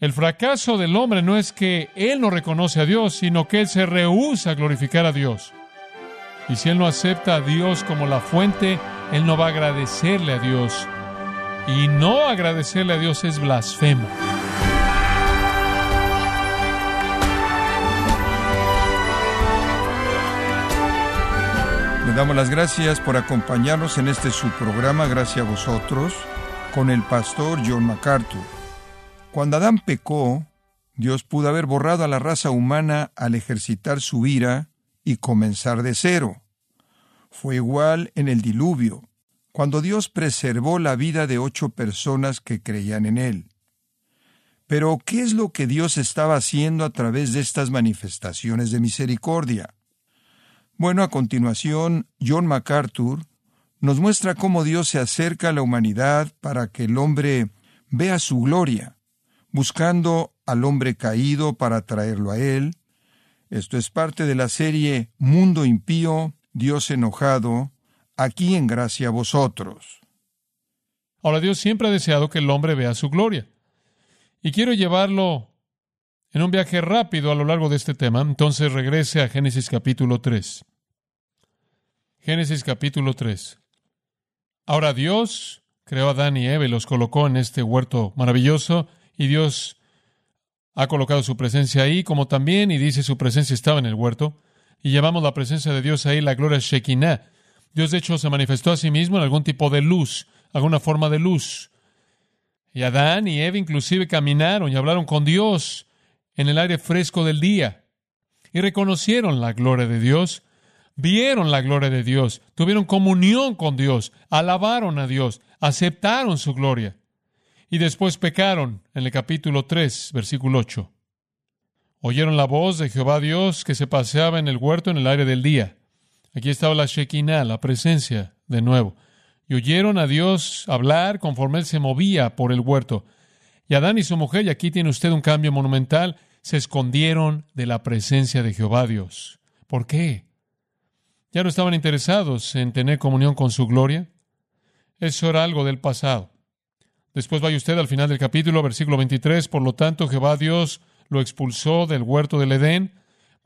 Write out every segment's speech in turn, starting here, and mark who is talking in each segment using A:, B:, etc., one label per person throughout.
A: El fracaso del hombre no es que él no reconoce a Dios, sino que él se rehúsa a glorificar a Dios. Y si él no acepta a Dios como la fuente, él no va a agradecerle a Dios. Y no agradecerle a Dios es blasfemo.
B: Le damos las gracias por acompañarnos en este su programa, gracias a vosotros, con el pastor John MacArthur. Cuando Adán pecó, Dios pudo haber borrado a la raza humana al ejercitar su ira y comenzar de cero. Fue igual en el diluvio, cuando Dios preservó la vida de ocho personas que creían en Él. Pero, ¿qué es lo que Dios estaba haciendo a través de estas manifestaciones de misericordia? Bueno, a continuación, John MacArthur nos muestra cómo Dios se acerca a la humanidad para que el hombre vea su gloria buscando al hombre caído para traerlo a él. Esto es parte de la serie Mundo impío, Dios enojado, aquí en gracia a vosotros.
A: Ahora Dios siempre ha deseado que el hombre vea su gloria. Y quiero llevarlo en un viaje rápido a lo largo de este tema. Entonces regrese a Génesis capítulo 3. Génesis capítulo 3. Ahora Dios creó a Adán y Eva y los colocó en este huerto maravilloso y Dios ha colocado su presencia ahí, como también, y dice su presencia estaba en el huerto, y llevamos la presencia de Dios ahí, la gloria Shekinah. Dios, de hecho, se manifestó a sí mismo en algún tipo de luz, alguna forma de luz. Y Adán y Eva inclusive caminaron y hablaron con Dios en el aire fresco del día. Y reconocieron la gloria de Dios, vieron la gloria de Dios, tuvieron comunión con Dios, alabaron a Dios, aceptaron su gloria y después pecaron, en el capítulo 3, versículo 8. Oyeron la voz de Jehová Dios que se paseaba en el huerto en el aire del día. Aquí estaba la Shekinah, la presencia, de nuevo. Y oyeron a Dios hablar conforme él se movía por el huerto. Y Adán y su mujer, y aquí tiene usted un cambio monumental, se escondieron de la presencia de Jehová Dios. ¿Por qué? ¿Ya no estaban interesados en tener comunión con su gloria? Eso era algo del pasado. Después vaya usted al final del capítulo, versículo 23. Por lo tanto, Jehová Dios lo expulsó del huerto del Edén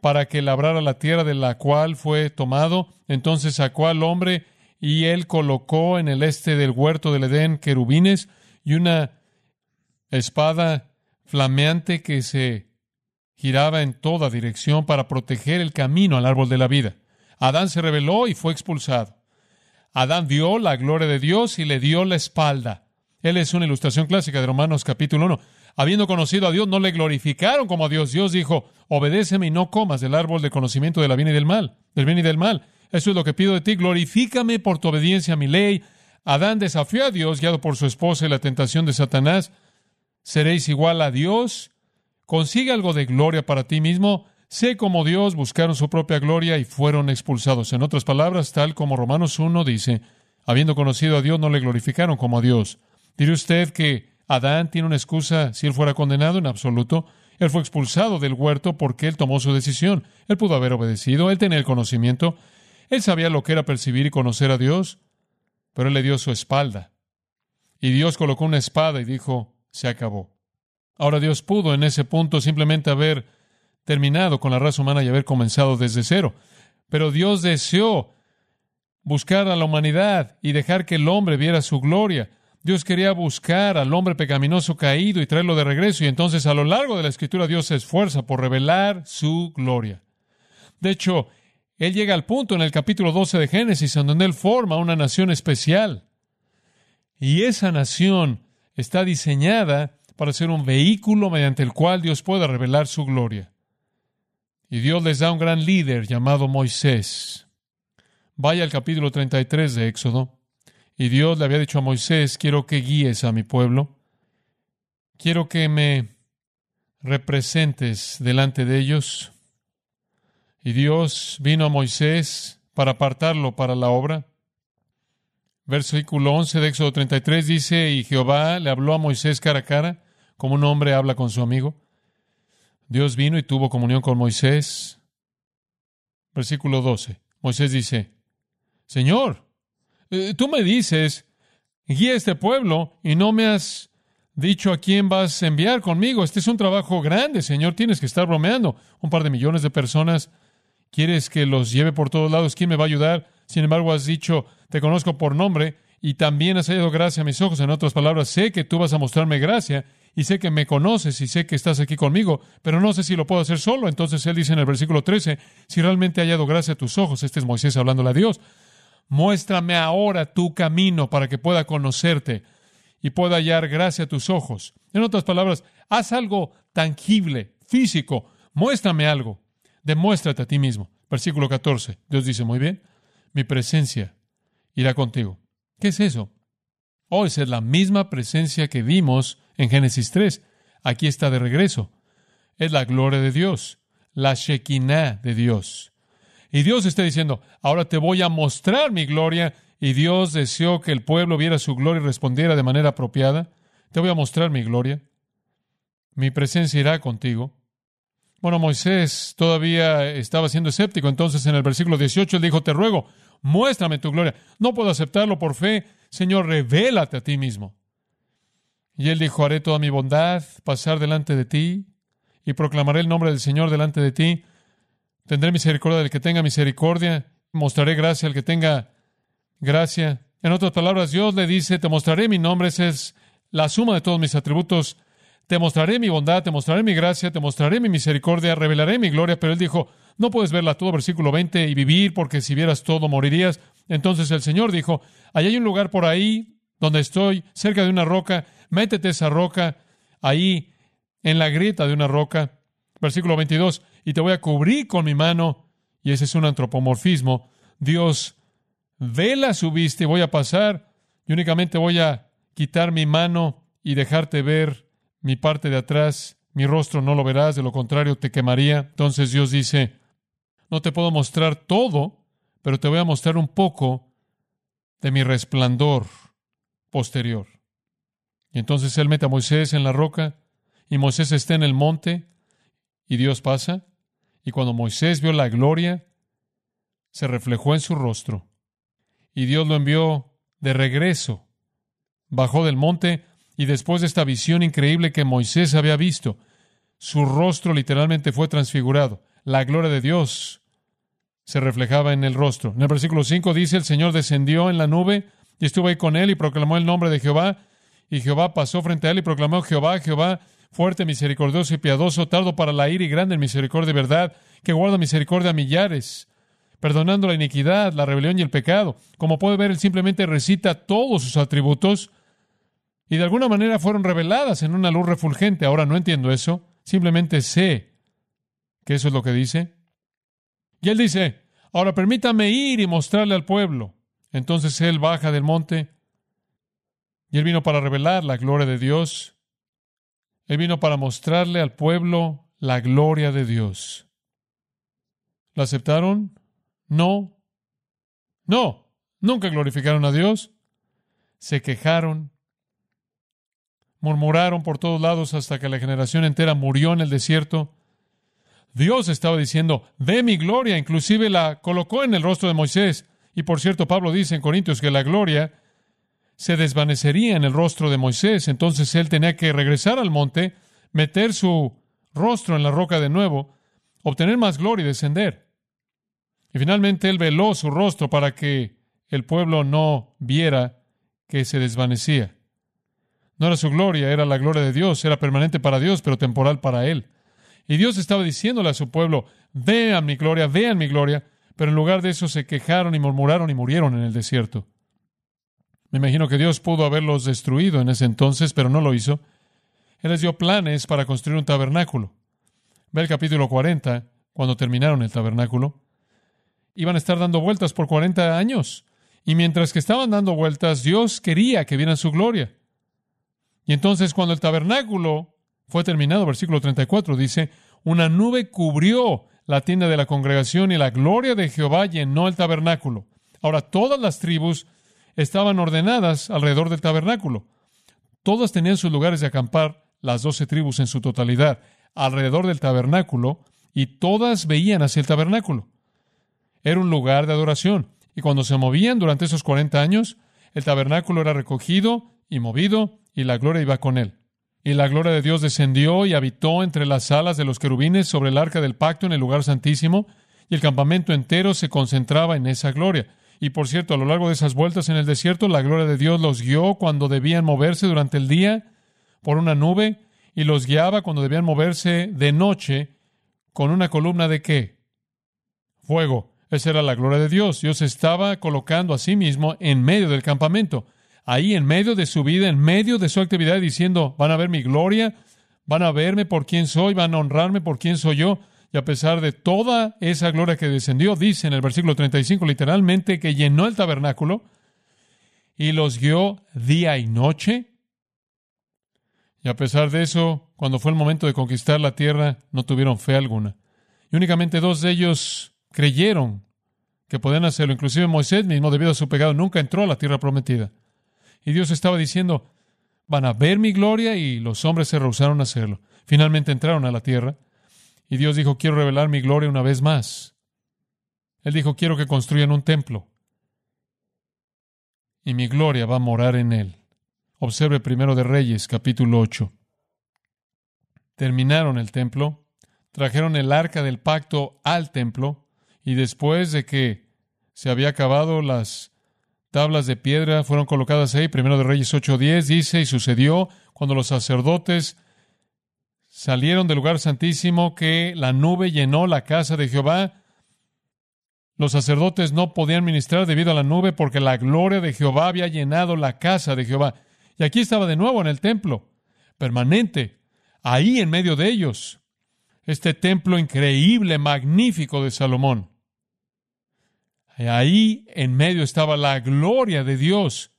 A: para que labrara la tierra de la cual fue tomado. Entonces sacó al hombre y él colocó en el este del huerto del Edén querubines y una espada flameante que se giraba en toda dirección para proteger el camino al árbol de la vida. Adán se rebeló y fue expulsado. Adán vio la gloria de Dios y le dio la espalda. Él es una ilustración clásica de Romanos capítulo 1. Habiendo conocido a Dios, no le glorificaron como a Dios. Dios dijo, obedéceme y no comas del árbol de conocimiento de la bien y del mal, del bien y del mal. Eso es lo que pido de ti, glorifícame por tu obediencia a mi ley. Adán desafió a Dios, guiado por su esposa y la tentación de Satanás. ¿Seréis igual a Dios? Consigue algo de gloria para ti mismo. Sé como Dios, buscaron su propia gloria y fueron expulsados. En otras palabras, tal como Romanos 1 dice, habiendo conocido a Dios, no le glorificaron como a Dios. ¿Diré usted que Adán tiene una excusa si él fuera condenado? En absoluto. Él fue expulsado del huerto porque él tomó su decisión. Él pudo haber obedecido, él tenía el conocimiento, él sabía lo que era percibir y conocer a Dios, pero él le dio su espalda. Y Dios colocó una espada y dijo, se acabó. Ahora Dios pudo en ese punto simplemente haber terminado con la raza humana y haber comenzado desde cero. Pero Dios deseó buscar a la humanidad y dejar que el hombre viera su gloria. Dios quería buscar al hombre pecaminoso caído y traerlo de regreso, y entonces a lo largo de la escritura Dios se esfuerza por revelar su gloria. De hecho, Él llega al punto en el capítulo 12 de Génesis, en donde Él forma una nación especial. Y esa nación está diseñada para ser un vehículo mediante el cual Dios pueda revelar su gloria. Y Dios les da un gran líder llamado Moisés. Vaya al capítulo 33 de Éxodo. Y Dios le había dicho a Moisés, quiero que guíes a mi pueblo, quiero que me representes delante de ellos. Y Dios vino a Moisés para apartarlo para la obra. Versículo 11 de Éxodo 33 dice, y Jehová le habló a Moisés cara a cara, como un hombre habla con su amigo. Dios vino y tuvo comunión con Moisés. Versículo 12. Moisés dice, Señor, tú me dices, guía este pueblo y no me has dicho a quién vas a enviar conmigo. Este es un trabajo grande, Señor. Tienes que estar bromeando. Un par de millones de personas. ¿Quieres que los lleve por todos lados? ¿Quién me va a ayudar? Sin embargo, has dicho, te conozco por nombre y también has hallado gracia a mis ojos. En otras palabras, sé que tú vas a mostrarme gracia y sé que me conoces y sé que estás aquí conmigo, pero no sé si lo puedo hacer solo. Entonces él dice en el versículo 13, si realmente he hallado gracia a tus ojos, este es Moisés hablándole a Dios, muéstrame ahora tu camino para que pueda conocerte y pueda hallar gracia a tus ojos. En otras palabras, haz algo tangible, físico, muéstrame algo, demuéstrate a ti mismo. Versículo 14, Dios dice, muy bien, mi presencia irá contigo. ¿Qué es eso? Oh, esa es la misma presencia que vimos en Génesis 3. Aquí está de regreso. Es la gloria de Dios, la Shekinah de Dios. Y Dios está diciendo, ahora te voy a mostrar mi gloria. Y Dios deseó que el pueblo viera su gloria y respondiera de manera apropiada. Te voy a mostrar mi gloria. Mi presencia irá contigo. Bueno, Moisés todavía estaba siendo escéptico. Entonces en el versículo 18 él dijo, te ruego, muéstrame tu gloria. No puedo aceptarlo por fe. Señor, revélate a ti mismo. Y él dijo, haré toda mi bondad pasar delante de ti y proclamaré el nombre del Señor delante de ti. Tendré misericordia del que tenga misericordia, mostraré gracia al que tenga gracia. En otras palabras, Dios le dice, te mostraré mi nombre, esa es la suma de todos mis atributos. Te mostraré mi bondad, te mostraré mi gracia, te mostraré mi misericordia, revelaré mi gloria. Pero él dijo, no puedes verla todo, versículo 20, y vivir, porque si vieras todo morirías. Entonces el Señor dijo, allá hay un lugar por ahí donde estoy, cerca de una roca, métete esa roca ahí en la grieta de una roca. Versículo 22, y te voy a cubrir con mi mano, y ese es un antropomorfismo. Dios vela su vista y voy a pasar, y únicamente voy a quitar mi mano y dejarte ver mi parte de atrás, mi rostro no lo verás, de lo contrario te quemaría. Entonces Dios dice, no te puedo mostrar todo, pero te voy a mostrar un poco de mi resplandor posterior. Y entonces él mete a Moisés en la roca, y Moisés está en el monte, y Dios pasa, y cuando Moisés vio la gloria, se reflejó en su rostro, y Dios lo envió de regreso. Bajó del monte, y después de esta visión increíble que Moisés había visto, su rostro literalmente fue transfigurado. La gloria de Dios se reflejaba en el rostro. En el versículo 5 dice, el Señor descendió en la nube y estuvo ahí con él y proclamó el nombre de Jehová y Jehová pasó frente a él y proclamó Jehová, Jehová, fuerte, misericordioso y piadoso, tardo para la ira y grande en misericordia y verdad, que guarda misericordia a millares, perdonando la iniquidad, la rebelión y el pecado. Como puede ver, él simplemente recita todos sus atributos y de alguna manera fueron reveladas en una luz refulgente. Ahora no entiendo eso, simplemente sé que eso es lo que dice. Y él dice, ahora permítame ir y mostrarle al pueblo. Entonces él baja del monte y él vino para revelar la gloria de Dios. Él vino para mostrarle al pueblo la gloria de Dios. ¿La aceptaron? No. No. Nunca glorificaron a Dios. Se quejaron. Murmuraron por todos lados hasta que la generación entera murió en el desierto. Dios estaba diciendo, ve mi gloria, inclusive la colocó en el rostro de Moisés. Y por cierto, Pablo dice en Corintios que la gloria se desvanecería en el rostro de Moisés. Entonces él tenía que regresar al monte, meter su rostro en la roca de nuevo, obtener más gloria y descender. Y finalmente él veló su rostro para que el pueblo no viera que se desvanecía. No era su gloria, era la gloria de Dios, era permanente para Dios, pero temporal para él. Y Dios estaba diciéndole a su pueblo, vean mi gloria, vean mi gloria, pero en lugar de eso se quejaron y murmuraron y murieron en el desierto. Me imagino que Dios pudo haberlos destruido en ese entonces, pero no lo hizo. Él les dio planes para construir un tabernáculo. Ve el capítulo 40, cuando terminaron el tabernáculo. Iban a estar dando vueltas por 40 años. Y mientras que estaban dando vueltas, Dios quería que vieran su gloria. Y entonces cuando el tabernáculo fue terminado, versículo 34 dice, una nube cubrió la tienda de la congregación y la gloria de Jehová llenó el tabernáculo. Ahora todas las tribus estaban ordenadas alrededor del tabernáculo. Todas tenían sus lugares de acampar, las doce tribus en su totalidad, alrededor del tabernáculo, y todas veían hacia el tabernáculo. Era un lugar de adoración, y cuando se movían durante esos cuarenta años, el tabernáculo era recogido y movido, y la gloria iba con él. y la gloria de Dios descendió y habitó entre las alas de los querubines sobre el arca del pacto en el lugar santísimo, y el campamento entero se concentraba en esa gloria. Y por cierto, a lo largo de esas vueltas en el desierto, la gloria de Dios los guió cuando debían moverse durante el día por una nube y los guiaba cuando debían moverse de noche con una columna de qué? Fuego. Esa era la gloria de Dios. Dios estaba colocando a sí mismo en medio del campamento ahí en medio de su vida, en medio de su actividad, diciendo, van a ver mi gloria, van a verme por quién soy, van a honrarme por quién soy yo. Y a pesar de toda esa gloria que descendió, dice en el versículo 35 literalmente que llenó el tabernáculo y los guió día y noche. Y a pesar de eso, cuando fue el momento de conquistar la tierra, no tuvieron fe alguna. Y únicamente dos de ellos creyeron que podían hacerlo. Inclusive Moisés mismo, debido a su pecado, nunca entró a la tierra prometida. Y Dios estaba diciendo, van a ver mi gloria y los hombres se rehusaron a hacerlo. Finalmente entraron a la tierra y Dios dijo, quiero revelar mi gloria una vez más. Él dijo, quiero que construyan un templo y mi gloria va a morar en él. Observe primero de Reyes, capítulo 8. Terminaron el templo, trajeron el arca del pacto al templo y después de que se había acabado las tablas de piedra fueron colocadas ahí. Primero de Reyes 8:10 dice, y sucedió cuando los sacerdotes salieron del lugar santísimo que la nube llenó la casa de Jehová. Los sacerdotes no podían ministrar debido a la nube porque la gloria de Jehová había llenado la casa de Jehová. Y aquí estaba de nuevo en el templo, permanente, ahí en medio de ellos. Este templo increíble, magnífico de Salomón. Ahí en medio estaba la gloria de Dios.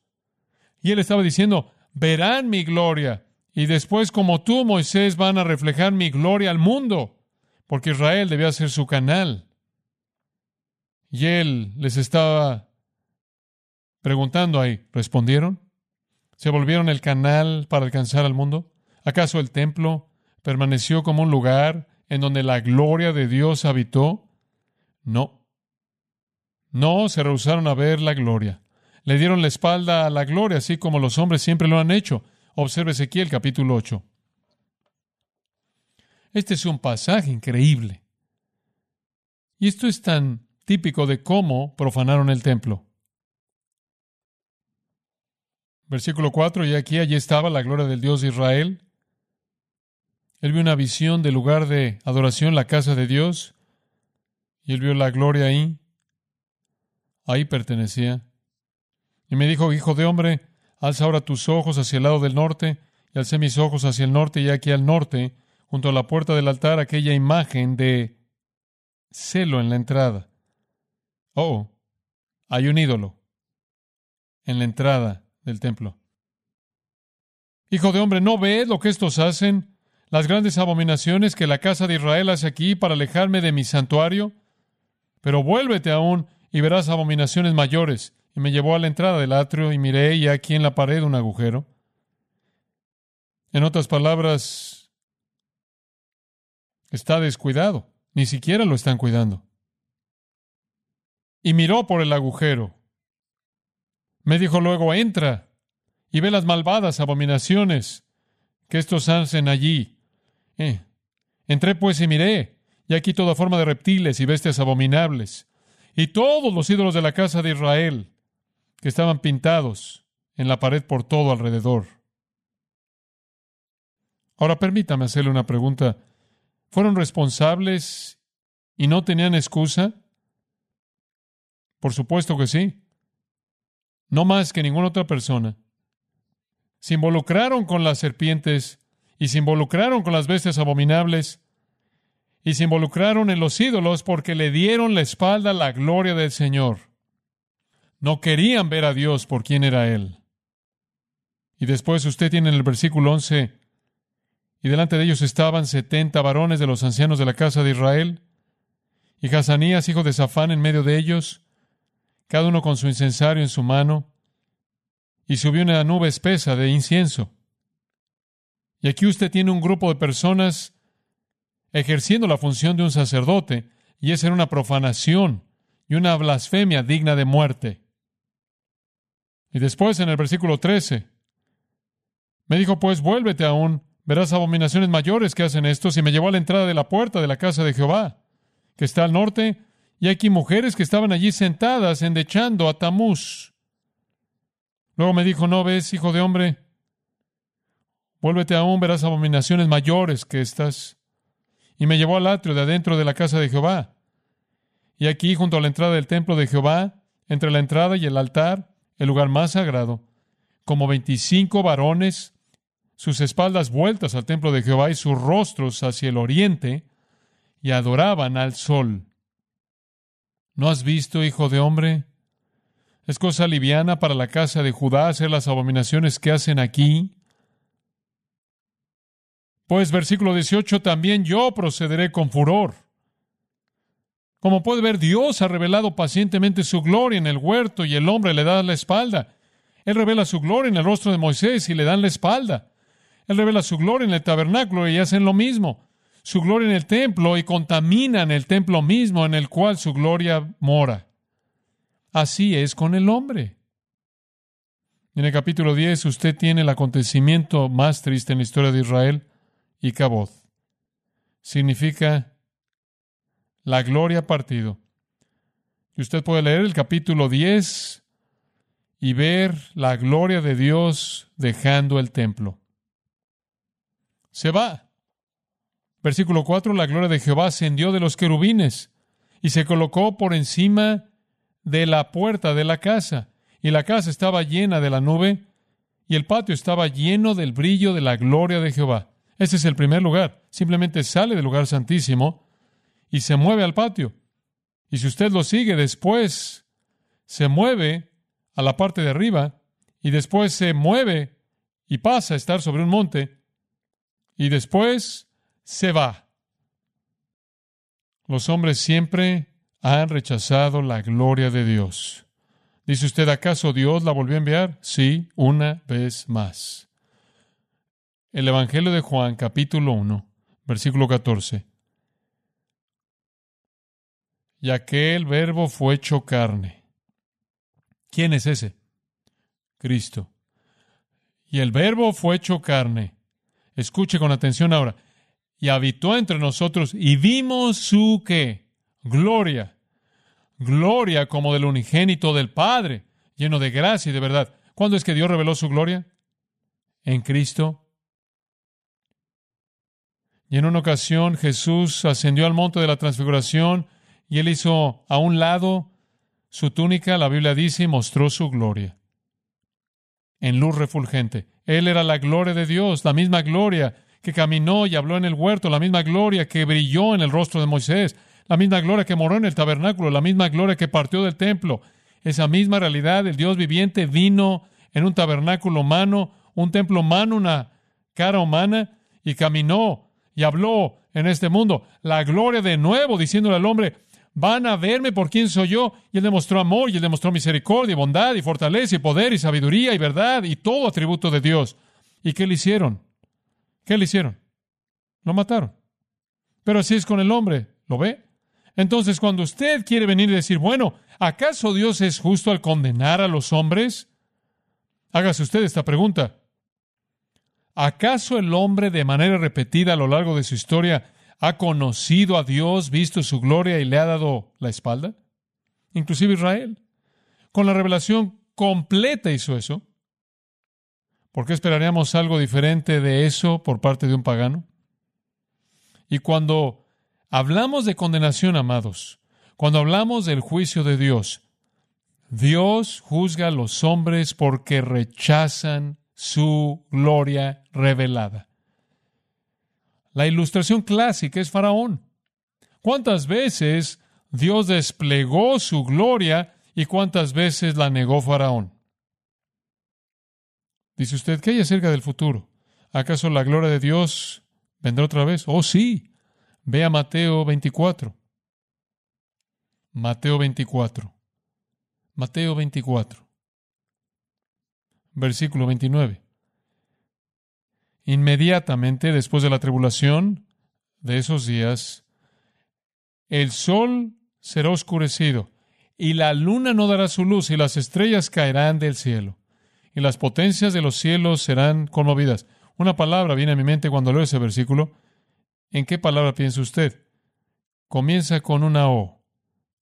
A: Y él estaba diciendo, verán mi gloria. Y después, como tú, Moisés, van a reflejar mi gloria al mundo. Porque Israel debía ser su canal. Y él les estaba preguntando ahí, ¿respondieron? ¿Se volvieron el canal para alcanzar al mundo? ¿Acaso el templo permaneció como un lugar en donde la gloria de Dios habitó? No. No, se rehusaron a ver la gloria. Le dieron la espalda a la gloria, así como los hombres siempre lo han hecho. Observe Ezequiel capítulo 8. Este es un pasaje increíble. Y esto es tan típico de cómo profanaron el templo. Versículo 4, y aquí allí estaba la gloria del Dios de Israel. Él vio una visión del lugar de adoración, la casa de Dios, y él vio la gloria ahí. Ahí pertenecía. Y me dijo, Hijo de hombre, alza ahora tus ojos hacia el lado del norte, y alcé mis ojos hacia el norte, y aquí al norte, junto a la puerta del altar, aquella imagen de celo en la entrada. Oh, hay un ídolo en la entrada del templo. Hijo de hombre, ¿no ves lo que estos hacen? Las grandes abominaciones que la casa de Israel hace aquí para alejarme de mi santuario. Pero vuélvete aún y verás abominaciones mayores. Y me llevó a la entrada del atrio y miré y aquí en la pared un agujero. En otras palabras, está descuidado. Ni siquiera lo están cuidando. Y miró por el agujero. Me dijo luego, entra y ve las malvadas abominaciones que estos hacen allí. Eh. Entré pues y miré, y aquí toda forma de reptiles y bestias abominables y todos los ídolos de la casa de Israel que estaban pintados en la pared por todo alrededor. Ahora permítame hacerle una pregunta. ¿Fueron responsables y no tenían excusa? Por supuesto que sí. No más que ninguna otra persona. Se involucraron con las serpientes y se involucraron con las bestias abominables y se involucraron en los ídolos porque le dieron la espalda a la gloria del Señor. No querían ver a Dios por quién era Él. Y después usted tiene en el versículo 11, y delante de ellos estaban setenta varones de los ancianos de la casa de Israel, y Hazanías, hijo de Safán, en medio de ellos, cada uno con su incensario en su mano, y subió una nube espesa de incienso. Y aquí usted tiene un grupo de personas ejerciendo la función de un sacerdote, y esa era una profanación y una blasfemia digna de muerte. Y después en el versículo 13, me dijo, pues vuélvete aún Verás abominaciones mayores que hacen estos, y me llevó a la entrada de la puerta de la casa de Jehová, que está al norte, y aquí mujeres que estaban allí sentadas endechando a Tamuz. Luego me dijo, no ves, hijo de hombre, vuélvete aún, verás abominaciones mayores que estas. Y me llevó al atrio de adentro de la casa de Jehová. Y aquí, junto a la entrada del templo de Jehová, entre la entrada y el altar, el lugar más sagrado, como veinticinco varones, sus espaldas vueltas al templo de Jehová y sus rostros hacia el oriente, y adoraban al sol. ¿No has visto, hijo de hombre? Es cosa liviana para la casa de Judá hacer las abominaciones que hacen aquí. Pues versículo 18, también yo procederé con furor. Como puede ver, Dios ha revelado pacientemente su gloria en el huerto y el hombre le da la espalda. Él revela su gloria en el rostro de Moisés y le dan la espalda. Él revela su gloria en el tabernáculo y hacen lo mismo. Su gloria en el templo y contaminan el templo mismo en el cual su gloria mora. Así es con el hombre. En el capítulo 10 usted tiene el acontecimiento más triste en la historia de Israel y Caboz. Significa la gloria partido. Y usted puede leer el capítulo 10 y ver la gloria de Dios dejando el templo. Se va. Versículo 4, la gloria de Jehová ascendió de los querubines y se colocó por encima de la puerta de la casa. Y la casa estaba llena de la nube y el patio estaba lleno del brillo de la gloria de Jehová. Ese es el primer lugar. Simplemente sale del lugar santísimo y se mueve al patio. Y si usted lo sigue después, se mueve a la parte de arriba y después se mueve y pasa a estar sobre un monte y después se va. Los hombres siempre han rechazado la gloria de Dios. Dice usted, ¿acaso Dios la volvió a enviar? Sí, una vez más. El Evangelio de Juan, capítulo 1, versículo 14 y aquel verbo fue hecho carne. ¿Quién es ese? Cristo. Y el verbo fue hecho carne. Escuche con atención ahora. Y habitó entre nosotros y vimos su qué? Gloria. Gloria como del unigénito del Padre, lleno de gracia y de verdad. ¿Cuándo es que Dios reveló su gloria? En Cristo. Y en una ocasión Jesús ascendió al monte de la transfiguración y él hizo a un lado su túnica, la Biblia dice, y mostró su gloria en luz refulgente. Él era la gloria de Dios, la misma gloria que caminó y habló en el huerto, la misma gloria que brilló en el rostro de Moisés, la misma gloria que moró en el tabernáculo, la misma gloria que partió del templo. Esa misma realidad, el Dios viviente vino en un tabernáculo humano, un templo humano, una cara humana, y caminó y habló en este mundo. La gloria de nuevo, diciéndole al hombre, van a verme por quién soy yo. Y él demostró amor, y él demostró misericordia, y bondad, y fortaleza, y poder, y sabiduría, y verdad, y todo atributo de Dios. ¿Y qué le hicieron? ¿Qué le hicieron? Lo mataron. Pero así es con el hombre, ¿lo ve? Entonces, cuando usted quiere venir y decir, bueno, ¿acaso Dios es justo al condenar a los hombres? Hágase usted esta pregunta. ¿Acaso el hombre de manera repetida a lo largo de su historia ha conocido a Dios, visto su gloria y le ha dado la espalda? Inclusive Israel. Con la revelación completa hizo eso. ¿Por qué esperaríamos algo diferente de eso por parte de un pagano? Y cuando hablamos de condenación, amados, cuando hablamos del juicio de Dios, Dios juzga a los hombres porque rechazan su gloria revelada. La ilustración clásica es Faraón. ¿Cuántas veces Dios desplegó su gloria y cuántas veces la negó Faraón? Dice usted, ¿qué hay acerca del futuro? ¿Acaso la gloria de Dios vendrá otra vez? Oh, sí. Ve a Mateo 24. Mateo 24. Mateo 24. Versículo 29. Inmediatamente después de la tribulación de esos días, el sol será oscurecido y la luna no dará su luz y las estrellas caerán del cielo y las potencias de los cielos serán conmovidas. Una palabra viene a mi mente cuando leo ese versículo. ¿En qué palabra piensa usted? Comienza con una O.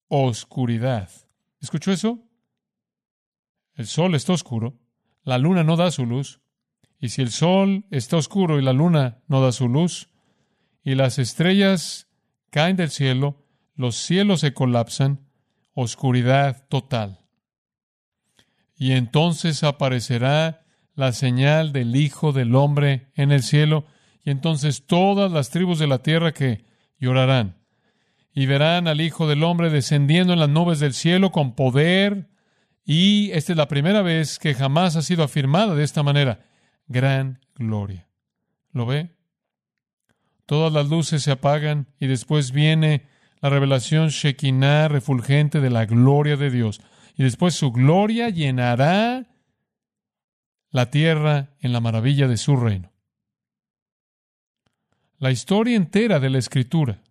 A: Oscuridad. ¿Escuchó eso? El sol está oscuro, la luna no da su luz, y si el sol está oscuro y la luna no da su luz, y las estrellas caen del cielo, los cielos se colapsan, oscuridad total. Y entonces aparecerá la señal del Hijo del Hombre en el cielo, y entonces todas las tribus de la tierra que llorarán, y verán al Hijo del Hombre descendiendo en las nubes del cielo con poder, y esta es la primera vez que jamás ha sido afirmada de esta manera, gran gloria. ¿Lo ve? Todas las luces se apagan y después viene la revelación Shekinah refulgente de la gloria de Dios. Y después su gloria llenará la tierra en la maravilla de su reino. La historia entera de la Escritura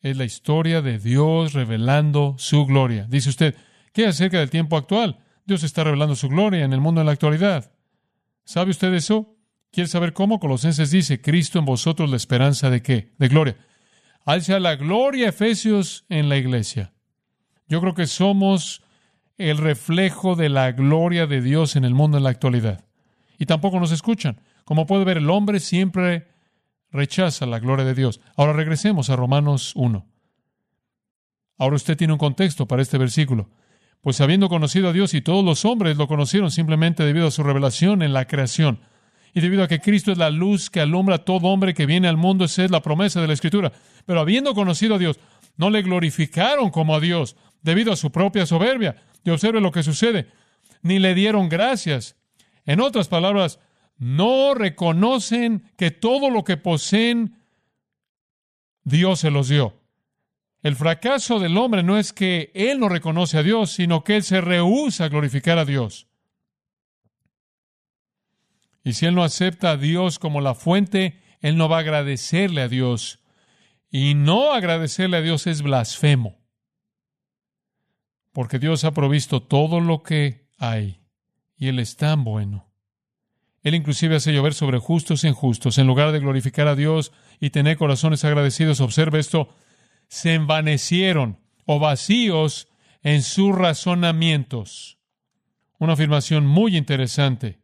A: es la historia de Dios revelando su gloria. Dice usted, ¿qué acerca del tiempo actual? Dios está revelando su gloria en el mundo en la actualidad. ¿Sabe usted eso? ¿Quiere saber cómo? Colosenses dice, Cristo en vosotros la esperanza de qué? De gloria. Alza la gloria, Efesios, en la iglesia. Yo creo que somos el reflejo de la gloria de Dios en el mundo en la actualidad. Y tampoco nos escuchan. Como puede ver, el hombre siempre rechaza la gloria de Dios. Ahora regresemos a Romanos 1. Ahora usted tiene un contexto para este versículo. Pues habiendo conocido a Dios y todos los hombres lo conocieron simplemente debido a su revelación en la creación. Y debido a que Cristo es la luz que alumbra a todo hombre que viene al mundo, esa es la promesa de la Escritura. Pero habiendo conocido a Dios, no le glorificaron como a Dios debido a su propia soberbia, y observe lo que sucede. Ni le dieron gracias. En otras palabras, no reconocen que todo lo que poseen Dios se los dio. El fracaso del hombre no es que él no reconoce a Dios, sino que él se rehúsa a glorificar a Dios. Y si él no acepta a Dios como la fuente, él no va a agradecerle a Dios. Y no agradecerle a Dios es blasfemo porque Dios ha provisto todo lo que hay y Él es tan bueno. Él inclusive hace llover sobre justos e injustos. En lugar de glorificar a Dios y tener corazones agradecidos, observe esto, se envanecieron o vacíos en sus razonamientos. Una afirmación muy interesante.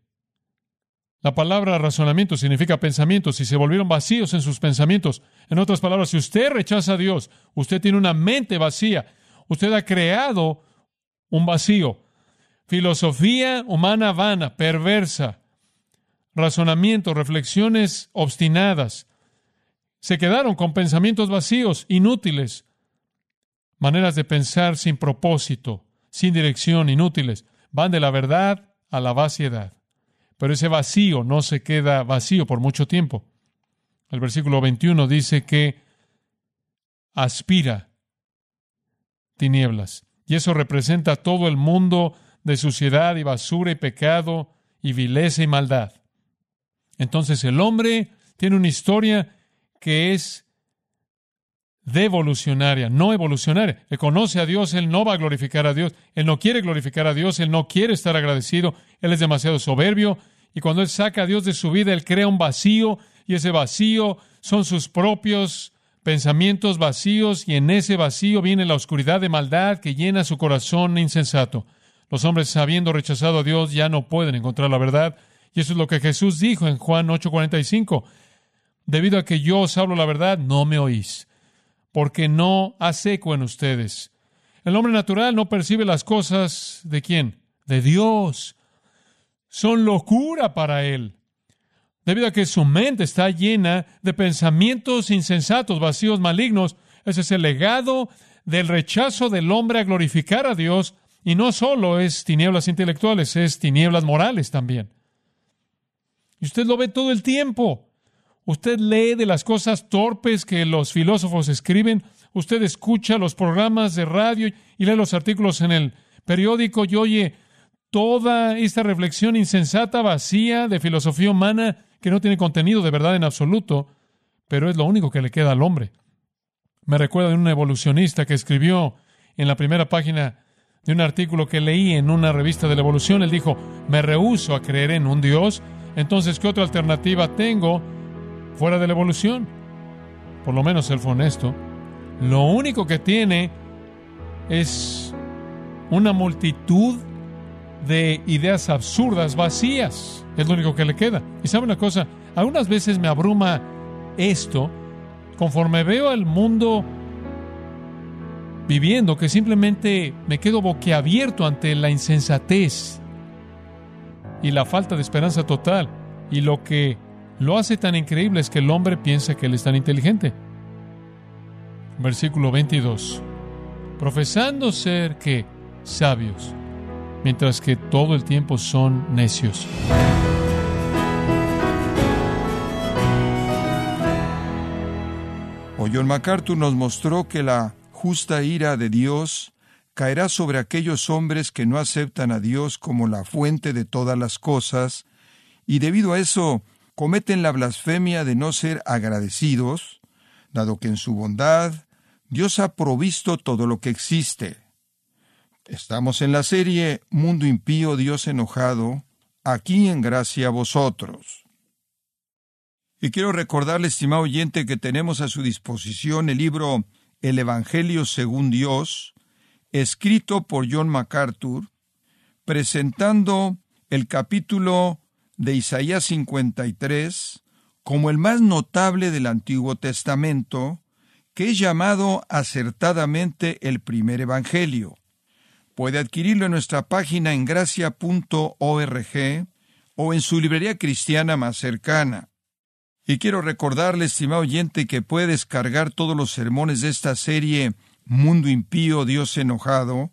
A: La palabra razonamiento significa pensamientos y se volvieron vacíos en sus pensamientos. En otras palabras, si usted rechaza a Dios, usted tiene una mente vacía Usted ha creado un vacío. Filosofía humana vana, perversa, razonamientos, reflexiones obstinadas. Se quedaron con pensamientos vacíos, inútiles, maneras de pensar sin propósito, sin dirección, inútiles. Van de la verdad a la vaciedad. Pero ese vacío no se queda vacío por mucho tiempo. El versículo 21 dice que aspira tinieblas. Y eso representa todo el mundo de suciedad y basura y pecado y vileza y maldad. Entonces el hombre tiene una historia que es devolucionaria, no evolucionaria. Él conoce a Dios, él no va a glorificar a Dios, él no quiere glorificar a Dios, él no quiere estar agradecido, él es demasiado soberbio y cuando él saca a Dios de su vida, él crea un vacío y ese vacío son sus propios pensamientos vacíos y en ese vacío viene la oscuridad de maldad que llena su corazón insensato. Los hombres, habiendo rechazado a Dios, ya no pueden encontrar la verdad. Y eso es lo que Jesús dijo en Juan 8:45. Debido a que yo os hablo la verdad, no me oís, porque no hace eco en ustedes. El hombre natural no percibe las cosas de quién? De Dios. Son locura para él debido a que su mente está llena de pensamientos insensatos, vacíos, malignos. Ese es el legado del rechazo del hombre a glorificar a Dios. Y no solo es tinieblas intelectuales, es tinieblas morales también. Y usted lo ve todo el tiempo. Usted lee de las cosas torpes que los filósofos escriben. Usted escucha los programas de radio y lee los artículos en el periódico y oye toda esta reflexión insensata, vacía de filosofía humana que no tiene contenido de verdad en absoluto, pero es lo único que le queda al hombre. Me recuerda de un evolucionista que escribió en la primera página de un artículo que leí en una revista de la evolución. Él dijo, me rehúso a creer en un Dios Entonces, ¿qué otra alternativa tengo fuera de la evolución? Por lo menos él fue honesto. Lo único que tiene es una multitud de ideas absurdas, vacías. Es lo único que le queda. Y sabe una cosa, algunas veces me abruma esto conforme veo al mundo viviendo que simplemente me quedo boquiabierto ante la insensatez y la falta de esperanza total. Y lo que lo hace tan increíble es que el hombre piensa que él es tan inteligente. Versículo 22. Profesando ser que sabios, mientras que todo el tiempo son necios.
B: O MacArthur nos mostró que la justa ira de Dios caerá sobre aquellos hombres que no aceptan a Dios como la fuente de todas las cosas, y debido a eso cometen la blasfemia de no ser agradecidos, dado que en su bondad Dios ha provisto todo lo que existe. Estamos en la serie Mundo impío, Dios enojado, aquí en gracia a vosotros. Y quiero recordarle, estimado oyente, que tenemos a su disposición el libro El Evangelio según Dios, escrito por John MacArthur, presentando el capítulo de Isaías 53 como el más notable del Antiguo Testamento, que es llamado acertadamente el primer Evangelio. Puede adquirirlo en nuestra página en gracia.org o en su librería cristiana más cercana. Y quiero recordarle, estimado oyente, que puede descargar todos los sermones de esta serie Mundo impío, Dios enojado,